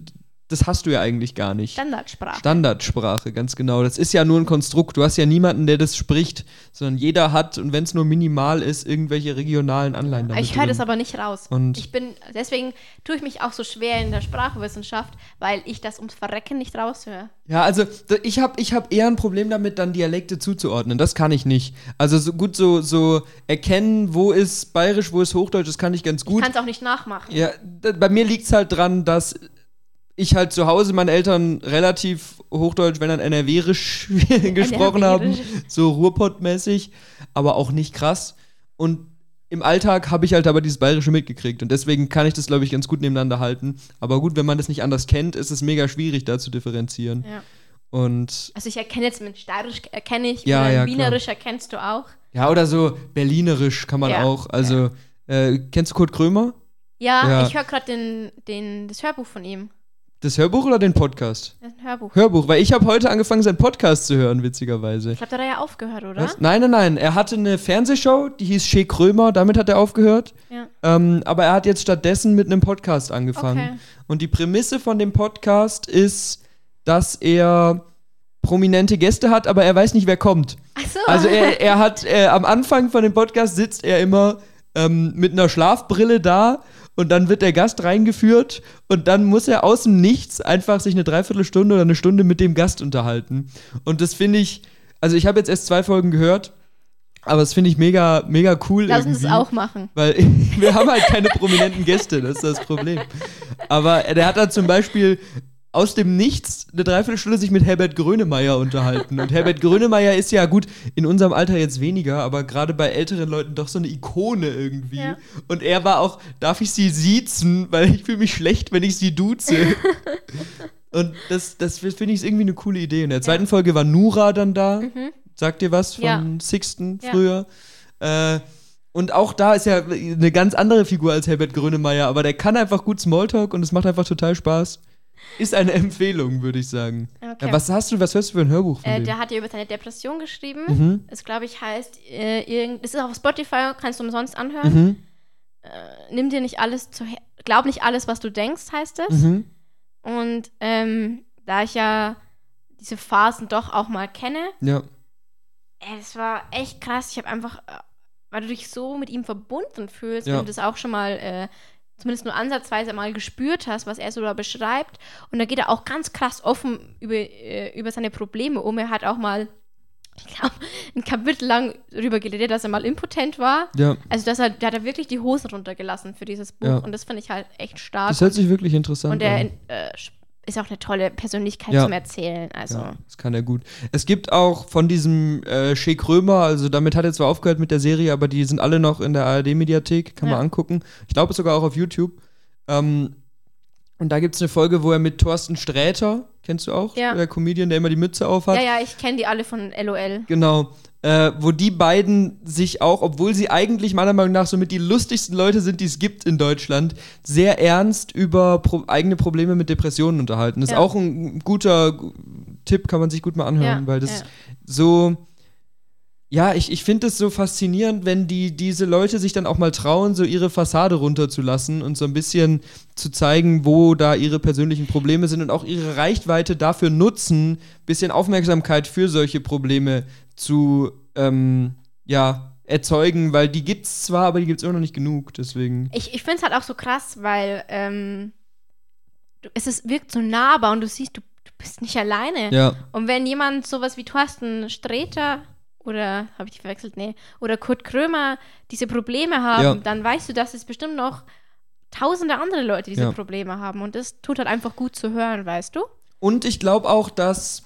das hast du ja eigentlich gar nicht. Standardsprache. Standardsprache, ganz genau. Das ist ja nur ein Konstrukt. Du hast ja niemanden, der das spricht, sondern jeder hat, und wenn es nur minimal ist, irgendwelche regionalen Anleihen damit ich höre das aber nicht raus. Und- ich bin, deswegen tue ich mich auch so schwer in der Sprachwissenschaft, weil ich das ums Verrecken nicht raushöre. Ja, also ich habe ich hab eher ein Problem damit, dann Dialekte zuzuordnen. Das kann ich nicht. Also so gut so, so erkennen, wo ist Bayerisch, wo ist Hochdeutsch, das kann ich ganz Ich gut. kann es auch nicht nachmachen. Ja, bei mir liegt es halt dran, dass ich halt zu Hause meine Eltern relativ Hochdeutsch, wenn dann NRWisch gesprochen haben, NRWisch. so Ruhrpott-mäßig, aber auch nicht krass. Und im Alltag habe ich halt aber dieses Bayerische mitgekriegt und deswegen kann ich das, glaube ich, ganz gut nebeneinander halten. Aber gut, wenn man das nicht anders kennt, ist es mega schwierig, da zu differenzieren. Ja. Und Also ich erkenne jetzt mit Steirisch erkenne ich, Ja, ja, Wienerisch erkennst du auch. ja, oder so Berlinerisch kann man Ja, auch. Also, äh, kennst du Kurt Krömer? Ja, Ja. ich höre gerade den, den, das Hörbuch von ihm. Das Hörbuch oder den Podcast? Das Hörbuch. Hörbuch, weil ich habe heute angefangen, seinen Podcast zu hören, witzigerweise. Ich glaube, da hat er ja aufgehört, oder? Was? Nein, nein, nein. Er hatte eine Fernsehshow, die hieß Shea Krömer, damit hat er aufgehört. Ja. Ähm, aber er hat jetzt stattdessen mit einem Podcast angefangen. Okay. Und die Prämisse von dem Podcast ist, dass er prominente Gäste hat, aber er weiß nicht, wer kommt. Ach so. Also er, er hat äh, am Anfang von dem Podcast sitzt er immer ähm, mit einer Schlafbrille da und dann wird der Gast reingeführt und dann muss er aus dem Nichts einfach sich eine Dreiviertelstunde oder eine Stunde mit dem Gast unterhalten. Und das finde ich, also ich habe jetzt erst zwei Folgen gehört, aber das finde ich mega, mega cool Lass uns das auch machen. Weil wir haben halt keine prominenten Gäste, das ist das Problem. Aber der hat dann zum Beispiel aus dem Nichts eine Dreiviertelstunde sich mit Herbert Grönemeyer unterhalten. Und Herbert Grönemeyer ist ja gut, in unserem Alter jetzt weniger, aber gerade bei älteren Leuten doch so eine Ikone irgendwie. Ja. Und er war auch, darf ich sie siezen, weil ich fühle mich schlecht, wenn ich sie duze. Und das, das finde ich irgendwie eine coole Idee. In der zweiten Folge war Nura dann da. Sagt dir was von Mhm. Ja. Sixten Ja. früher? Äh, und auch da ist ja eine ganz andere Figur als Herbert Grönemeyer, aber der kann einfach gut Smalltalk und es macht einfach total Spaß. Ist eine Empfehlung, würde ich sagen. Okay. Was hast du, was hörst du für ein Hörbuch von Äh, der hat ja über seine Depression geschrieben. Mhm. Es, glaube ich, heißt, äh, irgend, das ist auf Spotify, kannst du umsonst anhören. Mhm. Äh, nimm dir nicht alles zu, glaub nicht alles, was du denkst, heißt es. Mhm. Und ähm, da ich ja diese Phasen doch auch mal kenne, Ja. ey, das war echt krass. Ich habe einfach, äh, weil du dich so mit ihm verbunden fühlst, Ja. wenn du das auch schon mal äh, zumindest nur ansatzweise mal gespürt hast, was er so da beschreibt. Und da geht er auch ganz krass offen über, äh, über seine Probleme um. Er hat auch mal, ich glaube, ein Kapitel lang darüber geredet, dass er mal impotent war. Ja. Also, dass er, der hat er wirklich die Hosen runtergelassen für dieses Buch. Ja. Und das finde ich halt echt stark. Das hört sich wirklich interessant und er an. äh, ist auch eine tolle Persönlichkeit Ja. zum Erzählen. Also, Ja, das kann er gut. Es gibt auch von diesem äh, Sheik Römer, also damit hat er zwar aufgehört mit der Serie, aber die sind alle noch in der ARD-Mediathek, kann Ja. man angucken. Ich glaube sogar auch auf YouTube. Ähm, und da gibt es eine Folge, wo er mit Thorsten Sträter, kennst du auch? Ja. Der Comedian, der immer die Mütze aufhat. ja, ja, ich kenne die alle von LOL. Genau. Äh, wo die beiden sich auch, obwohl sie eigentlich meiner Meinung nach somit die lustigsten Leute sind, die es gibt in Deutschland, sehr ernst über pro eigene Probleme mit Depressionen unterhalten. Das Ja. ist auch ein guter Tipp, kann man sich gut mal anhören, Ja, weil das ja. so. Ja, ich, ich finde es so faszinierend, wenn die, diese Leute sich dann auch mal trauen, so ihre Fassade runterzulassen und so ein bisschen zu zeigen, wo da ihre persönlichen Probleme sind und auch ihre Reichweite dafür nutzen, bisschen Aufmerksamkeit für solche Probleme zu ähm, ja, erzeugen, weil die gibt's zwar, aber die gibt's immer noch nicht genug, deswegen. Ich, ich finde es halt auch so krass, weil ähm, es ist, wirkt so nahbar und du siehst, du, du bist nicht alleine. Ja, Und wenn jemand sowas wie Thorsten Sträter oder, habe ich die verwechselt? Nee. Oder Kurt Krömer diese Probleme haben, Ja. dann weißt du, dass es bestimmt noch tausende andere Leute diese Ja. Probleme haben. Und das tut halt einfach gut zu hören, weißt du? Und ich glaube auch, dass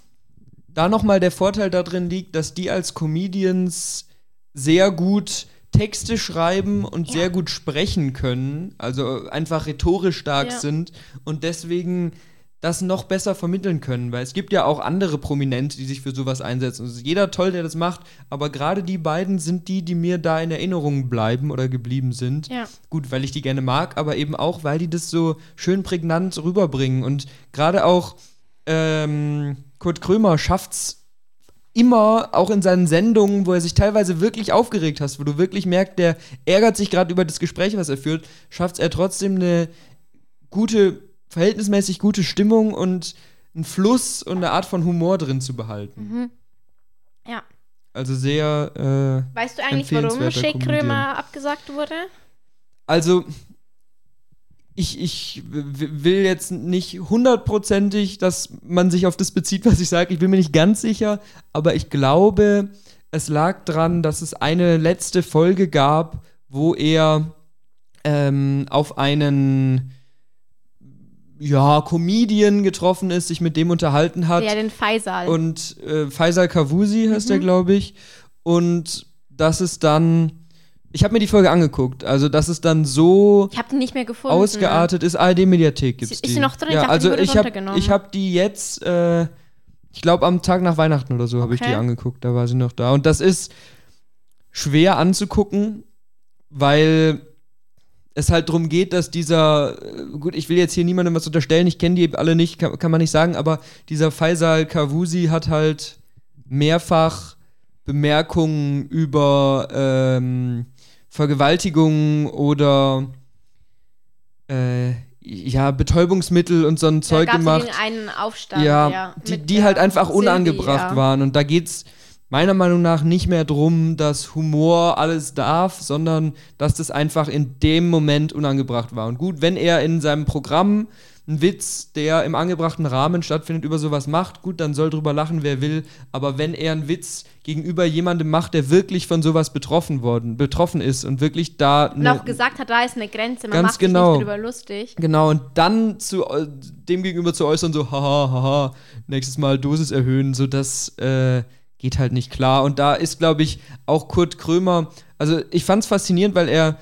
da nochmal der Vorteil darin liegt, dass die als Comedians sehr gut Texte schreiben und Ja. sehr gut sprechen können, also einfach rhetorisch stark Ja. sind und deswegen das noch besser vermitteln können, weil es gibt ja auch andere Prominente, die sich für sowas einsetzen. Es ist jeder toll, der das macht, aber gerade die beiden sind die, die mir da in Erinnerung bleiben oder geblieben sind. Ja. Gut, weil ich die gerne mag, aber eben auch, weil die das so schön prägnant rüberbringen. Und gerade auch ähm, Kurt Krömer schafft's immer, auch in seinen Sendungen, wo er sich teilweise wirklich aufgeregt hast, wo du wirklich merkst, der ärgert sich gerade über das Gespräch, was er führt, schafft er trotzdem eine gute verhältnismäßig gute Stimmung und einen Fluss und eine Art von Humor drin zu behalten. Mhm. Ja. Also sehr. Äh, Weißt du eigentlich, warum Shake. Krömer abgesagt wurde? Also, ich, ich will jetzt nicht hundertprozentig, dass man sich auf das bezieht, was ich sage. Ich bin mir nicht ganz sicher, aber ich glaube, es lag dran, dass es eine letzte Folge gab, wo er ähm, auf einen ja, Comedian getroffen ist, sich mit dem unterhalten hat. Ja, den Faisal. Und äh, Faisal Kavusi heißt der, glaube ich. Und das ist dann. Ich habe mir die Folge angeguckt. Also, dass es dann so ich habe den nicht mehr gefunden. ausgeartet ist. ARD-Mediathek gibt's Ist die. sie noch drin? Ich Ja, also die wurde ich habe ich hab die jetzt, äh, ich glaube am Tag nach Weihnachten oder so habe ich die Okay. angeguckt. Da war sie noch da. Und das ist schwer anzugucken, weil es halt darum geht, dass dieser, äh, gut, ich will jetzt hier niemandem was unterstellen, ich kenne die alle nicht, kann, kann man nicht sagen, aber dieser Faisal Kavusi hat halt mehrfach Bemerkungen über ähm, Vergewaltigungen oder äh, ja, Betäubungsmittel und so ein da Zeug gab's gemacht einen Aufstand. ja, Ja, die, die halt einfach Silvi, unangebracht ja. waren. Und da geht's meiner Meinung nach nicht mehr drum, dass Humor alles darf, sondern dass das einfach in dem Moment unangebracht war. Und gut, wenn er in seinem Programm einen Witz, der im angebrachten Rahmen stattfindet, über sowas macht, gut, dann soll drüber lachen, wer will. Aber wenn er einen Witz gegenüber jemandem macht, der wirklich von sowas betroffen worden, betroffen ist und wirklich da Und eine- auch gesagt hat, da ist eine Grenze, man Ganz macht genau. sich nicht drüber lustig. Genau, und dann zu äh, dem gegenüber zu äußern, so, haha, haha, nächstes Mal Dosis erhöhen, so das äh, geht halt nicht klar. Und da ist, glaube ich, auch Kurt Krömer, also ich fand es faszinierend, weil er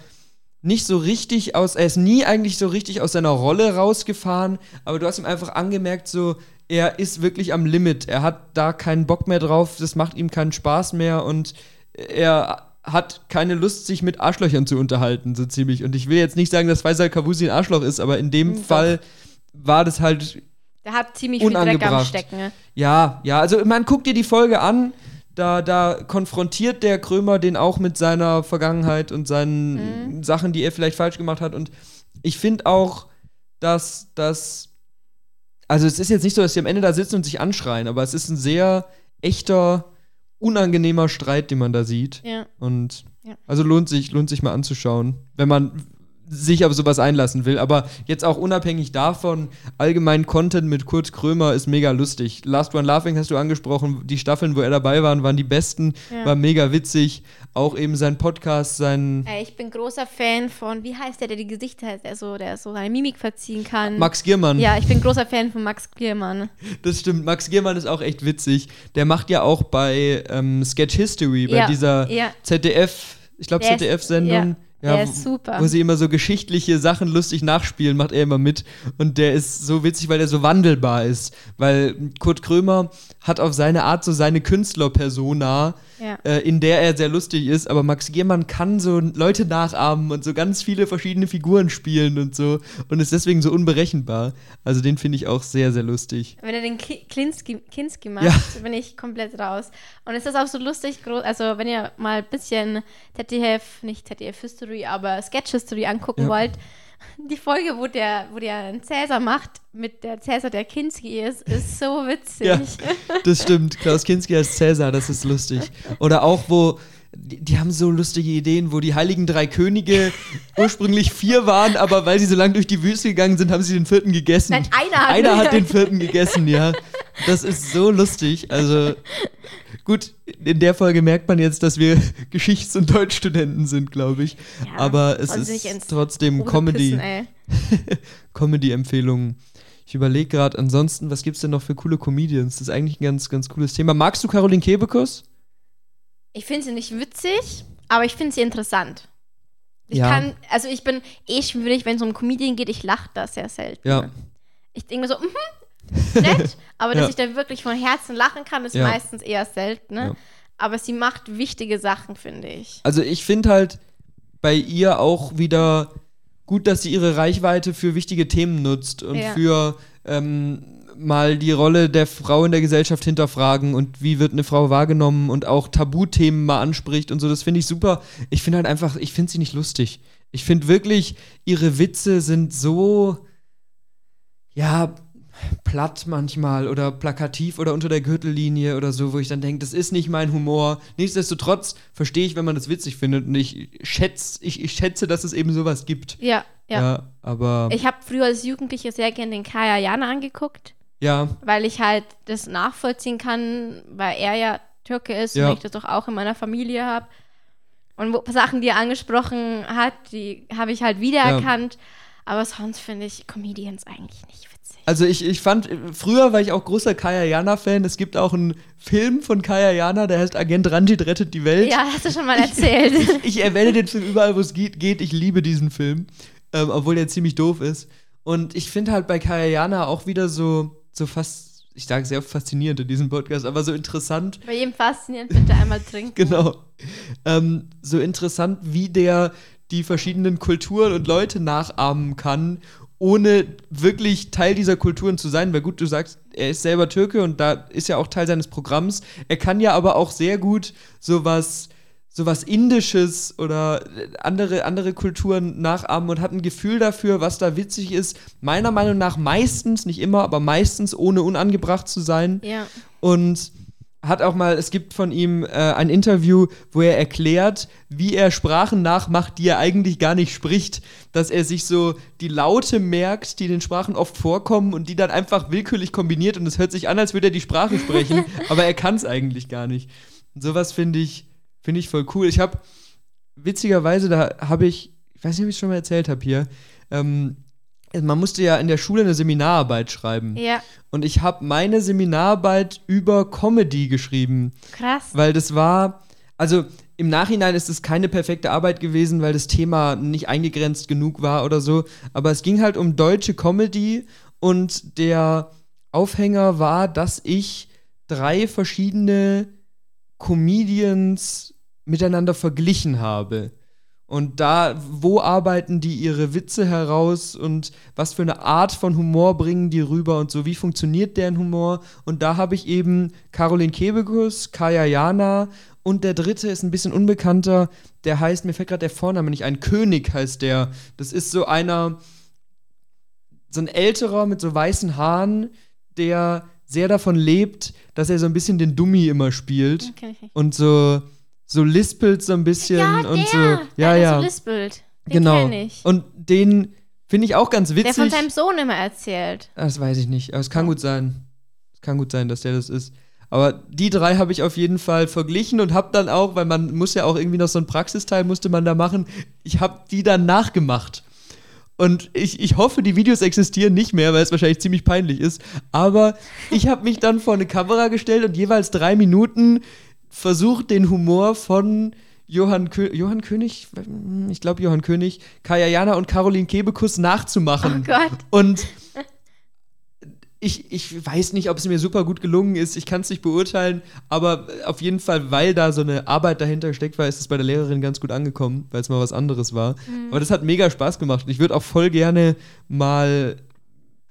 nicht so richtig aus, er ist nie eigentlich so richtig aus seiner Rolle rausgefahren, aber du hast ihm einfach angemerkt, so, er ist wirklich am Limit. Er hat da keinen Bock mehr drauf, das macht ihm keinen Spaß mehr und er hat keine Lust, sich mit Arschlöchern zu unterhalten, so ziemlich. Und ich will jetzt nicht sagen, dass Faisal Kavusi ein Arschloch ist, aber in dem Doch. Fall war das halt, Der hat ziemlich viel Dreck am. Stecken. ne? ja, ja, also man guckt dir die Folge an, da, da konfrontiert der Krömer den auch mit seiner Vergangenheit und seinen Sachen, die er vielleicht falsch gemacht hat. Und ich finde auch, dass das, also es ist jetzt nicht so, dass sie am Ende da sitzen und sich anschreien, aber es ist ein sehr echter, unangenehmer Streit, den man da sieht. Ja. Und Ja. also lohnt sich, lohnt sich mal anzuschauen, wenn man sich auf sowas einlassen will. Aber jetzt auch unabhängig davon, allgemein Content mit Kurt Krömer ist mega lustig. Last One Laughing hast du angesprochen. Die Staffeln, wo er dabei war, waren die besten. Ja. War mega witzig. Auch eben sein Podcast, sein Ey, ich bin großer Fan von, wie heißt der, der die Gesichter, der so, der so seine Mimik verziehen kann. Max Giermann. Ja, ich bin großer Fan von Max Giermann. Das stimmt. Max Giermann ist auch echt witzig. Der macht ja auch bei ähm, Sketch History, bei Ja, dieser ja. ZDF, ich glaube ZDF-Sendung. Ja, der ist super. Wo sie immer so geschichtliche Sachen lustig nachspielen, macht er immer mit. Und der ist so witzig, weil er so wandelbar ist. Weil Kurt Krömer hat auf seine Art so seine Künstlerpersona, Ja. äh, in der er sehr lustig ist. Aber Max Giermann kann so Leute nachahmen und so ganz viele verschiedene Figuren spielen und so. Und ist deswegen so unberechenbar. Also den finde ich auch sehr, sehr lustig. Wenn er den Ki- Kinski, macht, Ja. bin ich komplett raus. Und es ist auch so lustig, also wenn ihr mal ein bisschen ZDF, nicht ZDF History, aber Sketch History angucken Ja. wollt, die Folge, wo der, wo der einen Cäsar macht, mit der Cäsar der Kinski ist, ist so witzig. Ja. Das stimmt. Klaus Kinski als Cäsar, das ist lustig. Oder auch, wo. Die, die haben so lustige Ideen, wo die Heiligen Drei Könige ursprünglich vier waren, aber weil sie so lange durch die Wüste gegangen sind, haben sie den vierten gegessen. Nein, einer hat- einer hat den vierten gegessen, ja. Das ist so lustig. Also, gut, in der Folge merkt man jetzt, dass wir Geschichts- und Deutschstudenten sind, glaube ich. Ja, aber es ist trotzdem Comedy. Comedy-Empfehlungen. Ich überlege gerade, ansonsten, was gibt's denn noch für coole Comedians? Das ist eigentlich ein ganz, ganz cooles Thema. Magst du Caroline Kebekus? Ich finde sie nicht witzig, aber ich finde sie interessant. Ich Ja. kann, also ich bin eh schwierig, wenn es um Comedian geht, ich lache da sehr selten. Ja. Ich denke mir so, mhm, nett, aber dass Ja. ich da wirklich von Herzen lachen kann, ist Ja. meistens eher selten. Ne? Ja. Aber sie macht wichtige Sachen, finde ich. Also ich finde halt bei ihr auch wieder gut, dass sie ihre Reichweite für wichtige Themen nutzt und für ähm, mal die Rolle der Frau in der Gesellschaft hinterfragen und wie wird eine Frau wahrgenommen und auch Tabuthemen mal anspricht und so. Das finde ich super. Ich finde halt einfach, ich finde sie nicht lustig. Ich finde wirklich, ihre Witze sind so ja, platt manchmal oder plakativ oder unter der Gürtellinie oder so, wo ich dann denke, das ist nicht mein Humor. Nichtsdestotrotz verstehe ich, wenn man das witzig findet und ich schätze, ich, ich schätze, dass es eben sowas gibt. Ja, ja. Ja, aber Ich habe früher als Jugendliche sehr gerne den Kaya Jana angeguckt, ja, weil ich halt das nachvollziehen kann, weil er ja Türke ist Ja. und ich das doch auch in meiner Familie habe. Und wo, Sachen, die er angesprochen hat, die habe ich halt wiedererkannt. Aber sonst finde ich Comedians eigentlich nicht witzig. Also ich, ich fand, früher war ich auch großer Kaya Jana-Fan. Es gibt auch einen Film von Kaya Jana, der heißt Agent Ranjit rettet die Welt. Ja, hast du schon mal erzählt. Ich erwähne den Film überall, wo es geht, geht. Ich liebe diesen Film, ähm, obwohl der ziemlich doof ist. Und ich finde halt bei Kaya Jana auch wieder so, so fast, ich sage sehr faszinierend in diesem Podcast, aber so interessant, Bei jedem faszinierend bitte einmal trinken. genau, ähm, so interessant, wie der die verschiedenen Kulturen und Leute nachahmen kann, ohne wirklich Teil dieser Kulturen zu sein. Weil gut, du sagst, er ist selber Türke und da ist ja auch Teil seines Programms. Er kann ja aber auch sehr gut sowas sowas Indisches oder andere, andere Kulturen nachahmen und hat ein Gefühl dafür, was da witzig ist. Meiner Meinung nach meistens, nicht immer, aber meistens ohne unangebracht zu sein Ja. und hat auch mal, es gibt von ihm äh, ein Interview, wo er erklärt, wie er Sprachen nachmacht, die er eigentlich gar nicht spricht, dass er sich so die Laute merkt, die in den Sprachen oft vorkommen und die dann einfach willkürlich kombiniert und es hört sich an, als würde er die Sprache sprechen, aber er kann es eigentlich gar nicht. Und sowas finde ich, finde ich voll cool. Ich habe, witzigerweise, da habe ich, ich weiß nicht, ob ich es schon mal erzählt habe hier, ähm, man musste ja in der Schule eine Seminararbeit schreiben. Ja, Und ich habe meine Seminararbeit über Comedy geschrieben, krass. weil das war, also im Nachhinein ist es keine perfekte Arbeit gewesen, weil das Thema nicht eingegrenzt genug war oder so. Aber es ging halt um deutsche Comedy und der Aufhänger war, dass ich drei verschiedene Comedians miteinander verglichen habe. Und da, wo arbeiten die ihre Witze heraus und was für eine Art von Humor bringen die rüber und so, wie funktioniert deren Humor? Und da habe ich eben Caroline Kebekus, Kaya Jana und der dritte ist ein bisschen unbekannter, der heißt, mir fällt gerade der Vorname nicht ein, König heißt der. Das ist so einer, so ein älterer mit so weißen Haaren, der sehr davon lebt, dass er so ein bisschen den Dummi immer spielt nicht. und so, so lispelt so ein bisschen Ja, und der, so. Ja, der ja. so lispelt. Den genau. Und den finde ich auch ganz Der von witzig. seinem Sohn immer erzählt. Das weiß ich nicht, aber es kann gut sein. Es kann gut sein, dass der das ist. Aber die drei habe ich auf jeden Fall verglichen und habe dann auch, weil man muss ja auch irgendwie noch so ein Praxisteil musste man da machen, ich habe die dann nachgemacht. Und ich, ich hoffe, die Videos existieren nicht mehr, weil es wahrscheinlich ziemlich peinlich ist. Aber ich habe mich dann vor eine Kamera gestellt und jeweils drei Minuten versucht, den Humor von Johann, Kö Johann König, ich glaube Johann König, Kaya Jana und Caroline Kebekus nachzumachen. Oh Gott. Und ich, ich weiß nicht, ob es mir super gut gelungen ist. Ich kann es nicht beurteilen, aber auf jeden Fall, weil da so eine Arbeit dahinter steckt war, ist es bei der Lehrerin ganz gut angekommen, weil es mal was anderes war. Aber das hat mega Spaß gemacht. Und ich würde auch voll gerne mal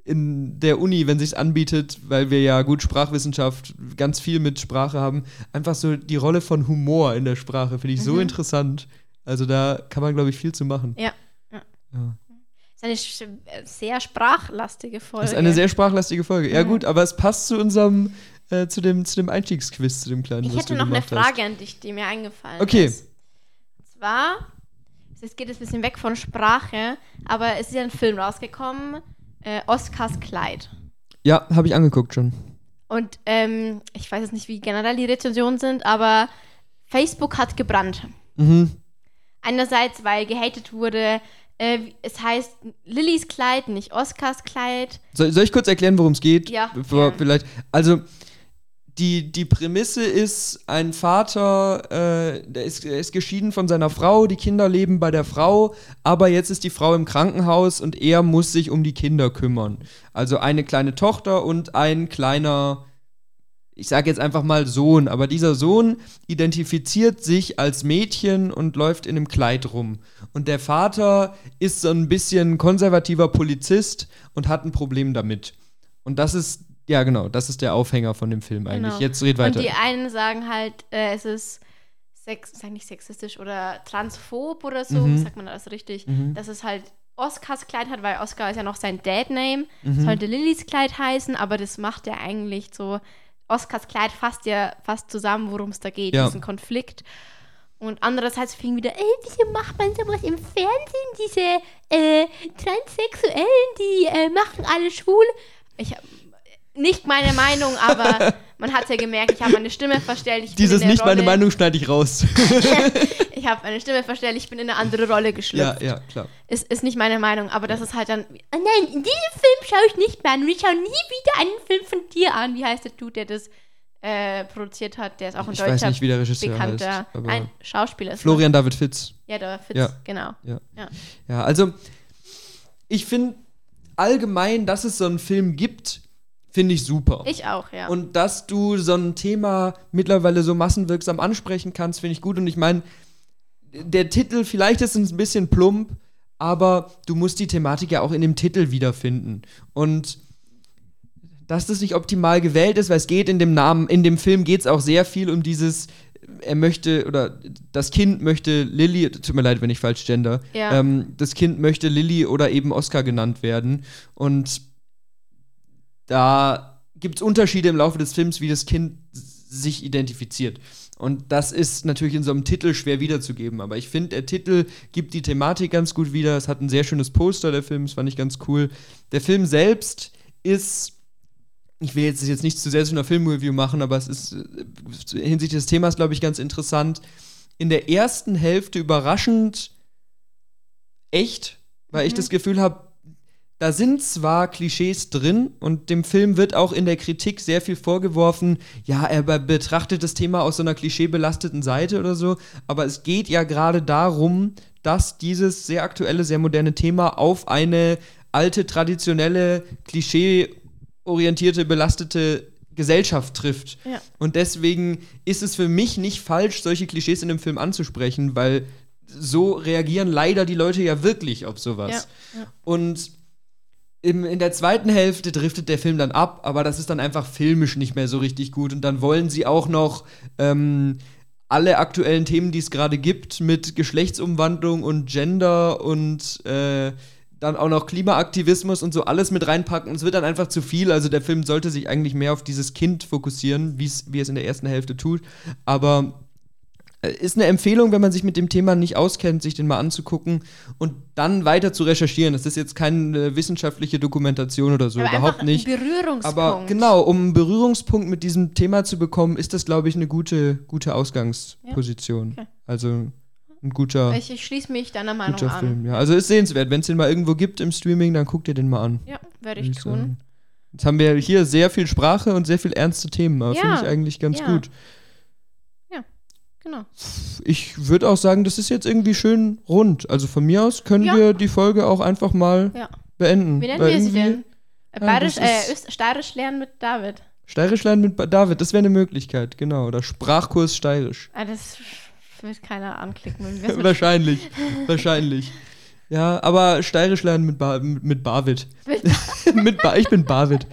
in der Uni, wenn sich anbietet, weil wir ja gut Sprachwissenschaft ganz viel mit Sprache haben, einfach so die Rolle von Humor in der Sprache finde ich so interessant. Also da kann man, glaube ich, viel zu machen. Ja. ja. Ja. Das ist eine sehr sprachlastige Folge. Das ist eine sehr sprachlastige Folge. Ja, Mhm. gut, aber es passt zu unserem, äh, zu, dem, zu dem Einstiegsquiz, zu dem kleinen, ich hätte noch eine gemacht hast. Frage an dich, die mir eingefallen Okay. ist. Und zwar, es geht jetzt ein bisschen weg von Sprache, aber es ist ja ein Film rausgekommen, äh, Oscars Kleid. Ja, habe ich angeguckt schon. Und ähm, ich weiß jetzt nicht, wie generell die Rezensionen sind, aber Facebook hat gebrannt. Mhm. Einerseits, weil gehatet wurde, äh, es heißt Lillys Kleid, nicht Oscars Kleid. Soll, soll ich kurz erklären, worum es geht? Ja, Bevor gern. vielleicht. Also, die, die Prämisse ist, ein Vater, äh, der ist, er ist geschieden von seiner Frau, die Kinder leben bei der Frau, aber jetzt ist die Frau im Krankenhaus und er muss sich um die Kinder kümmern. Also eine kleine Tochter und ein kleiner, ich sage jetzt einfach mal Sohn, aber dieser Sohn identifiziert sich als Mädchen und läuft in einem Kleid rum. Und der Vater ist so ein bisschen konservativer Polizist und hat ein Problem damit. Und das ist, ja genau, das ist der Aufhänger von dem Film eigentlich. Genau. Jetzt red weiter. Und die einen sagen halt, äh, es ist sex sag nicht sexistisch oder transphob oder so, Mhm. sagt man das richtig, Mhm. dass es halt Oscars Kleid hat, weil Oscar ist ja noch sein Dad-Name. Mhm. Sollte Lillys Kleid heißen, aber das macht ja eigentlich so. Oscars Kleid fasst ja fast zusammen, worum es da geht, Ja. diesen Konflikt. Und andererseits fing wieder, ey, wieso macht man sowas im Fernsehen? Diese äh, Transsexuellen, die äh, machen alle schwul. Ich nicht meine Meinung, aber man hat ja gemerkt, ich habe meine Stimme verstellt. Ich bin Dieses nicht meine Rolle- Meinung schneide ich raus. Ich habe meine Stimme verstellt, ich bin in eine andere Rolle ja, geschlüpft. ja, klar. Ist, ist nicht meine Meinung, aber das ist halt dann. Oh nein, in diesem Film schaue ich nicht mehr an und ich schaue nie wieder einen Film von dir an. Wie heißt der Dude, der das äh, produziert hat? Der ist auch ein Ich deutscher weiß nicht, wie der Regisseur bekannter heißt. Ein Schauspieler. ist Florian David Fitz. Ja, der Fitz, Ja. genau. Ja. Ja. Ja, also ich finde allgemein, dass es so einen Film gibt, finde ich super. Ich auch, ja. Und dass du so ein Thema mittlerweile so massenwirksam ansprechen kannst, finde ich gut. Und ich meine, der Titel, vielleicht ist es ein bisschen plump, aber du musst die Thematik ja auch in dem Titel wiederfinden. Und dass das nicht optimal gewählt ist, weil es geht in dem Namen, in dem Film geht es auch sehr viel um dieses, er möchte, oder das Kind möchte Lilly, tut mir leid, wenn ich falsch gender, Ja. ähm, das Kind möchte Lilly oder eben Oscar genannt werden. Und da gibt es Unterschiede im Laufe des Films, wie das Kind sich identifiziert. Und das ist natürlich in so einem Titel schwer wiederzugeben. Aber ich finde, der Titel gibt die Thematik ganz gut wieder. Es hat ein sehr schönes Poster, der Film, das fand ich ganz cool. Der Film selbst ist. Ich will jetzt, jetzt nicht zu sehr zu einer Filmreview machen, aber es ist äh, hinsichtlich des Themas, glaube ich, ganz interessant. In der ersten Hälfte überraschend echt, weil ich Mhm. das Gefühl habe, da sind zwar Klischees drin und dem Film wird auch in der Kritik sehr viel vorgeworfen, ja, er be- betrachtet das Thema aus so einer klischeebelasteten Seite oder so, aber es geht ja gerade darum, dass dieses sehr aktuelle, sehr moderne Thema auf eine alte, traditionelle, klischeeorientierte, belastete Gesellschaft trifft. Ja. Und deswegen ist es für mich nicht falsch, solche Klischees in dem Film anzusprechen, weil so reagieren leider die Leute ja wirklich auf sowas. Ja, ja. Und im, in der zweiten Hälfte driftet der Film dann ab, aber das ist dann einfach filmisch nicht mehr so richtig gut. Und dann wollen sie auch noch ähm, alle aktuellen Themen, die es gerade gibt, mit Geschlechtsumwandlung und Gender und äh, dann auch noch Klimaaktivismus und so alles mit reinpacken. Und es wird dann einfach zu viel. Also der Film sollte sich eigentlich mehr auf dieses Kind fokussieren, wie es in der ersten Hälfte tut. Aber ist eine Empfehlung, wenn man sich mit dem Thema nicht auskennt, sich den mal anzugucken und dann weiter zu recherchieren. Das ist jetzt keine wissenschaftliche Dokumentation oder so, Aber überhaupt nicht. Ein Berührungspunkt. Aber genau, um einen Berührungspunkt mit diesem Thema zu bekommen, ist das, glaube ich, eine gute, gute Ausgangsposition. Okay. Also ein guter, Ich, ich schließe mich deiner Meinung guter an. Film. Ja. Also ist sehenswert. Wenn es den mal irgendwo gibt im Streaming, dann guck dir den mal an. Ja, werde würd ich tun. sagen. Jetzt haben wir hier sehr viel Sprache und sehr viel ernste Themen. Aber Ja, finde ich eigentlich ganz ja. gut. Genau. Ich würde auch sagen, das ist jetzt irgendwie schön rund. Also von mir aus können Ja. wir die Folge auch einfach mal Ja. beenden. Wie nennen wir sie denn? Äh, ja, Bayerisch, äh, Öst- Steirisch lernen mit David. Steirisch lernen mit Ba- David, das wäre eine Möglichkeit, genau. Oder Sprachkurs Steirisch. Ah, das wird keiner anklicken. Wahrscheinlich, wahrscheinlich. Ja, aber Steirisch lernen mit, ba mit, mit Barwit. mit ba ich bin Barwit.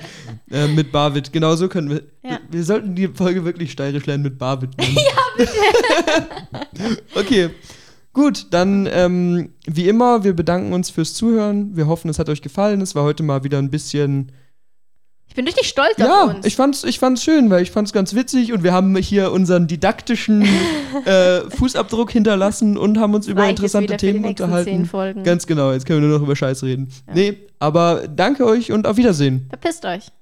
Äh, mit Barwit, genau so können wir. Ja. Wir sollten die Folge wirklich Steirisch lernen mit Barwit nennen. ja, bitte. okay. Gut, dann ähm, wie immer, wir bedanken uns fürs Zuhören. Wir hoffen, es hat euch gefallen. Es war heute mal wieder ein bisschen Ich bin richtig stolz ja, auf uns. ich fand's, ich fand's schön, weil ich fand's ganz witzig und wir haben hier unseren didaktischen äh, Fußabdruck hinterlassen und haben uns über interessante Themen unterhalten. Ganz genau, jetzt können wir nur noch über Scheiß reden. Ja. Nee, aber danke euch und auf Wiedersehen. Verpisst euch.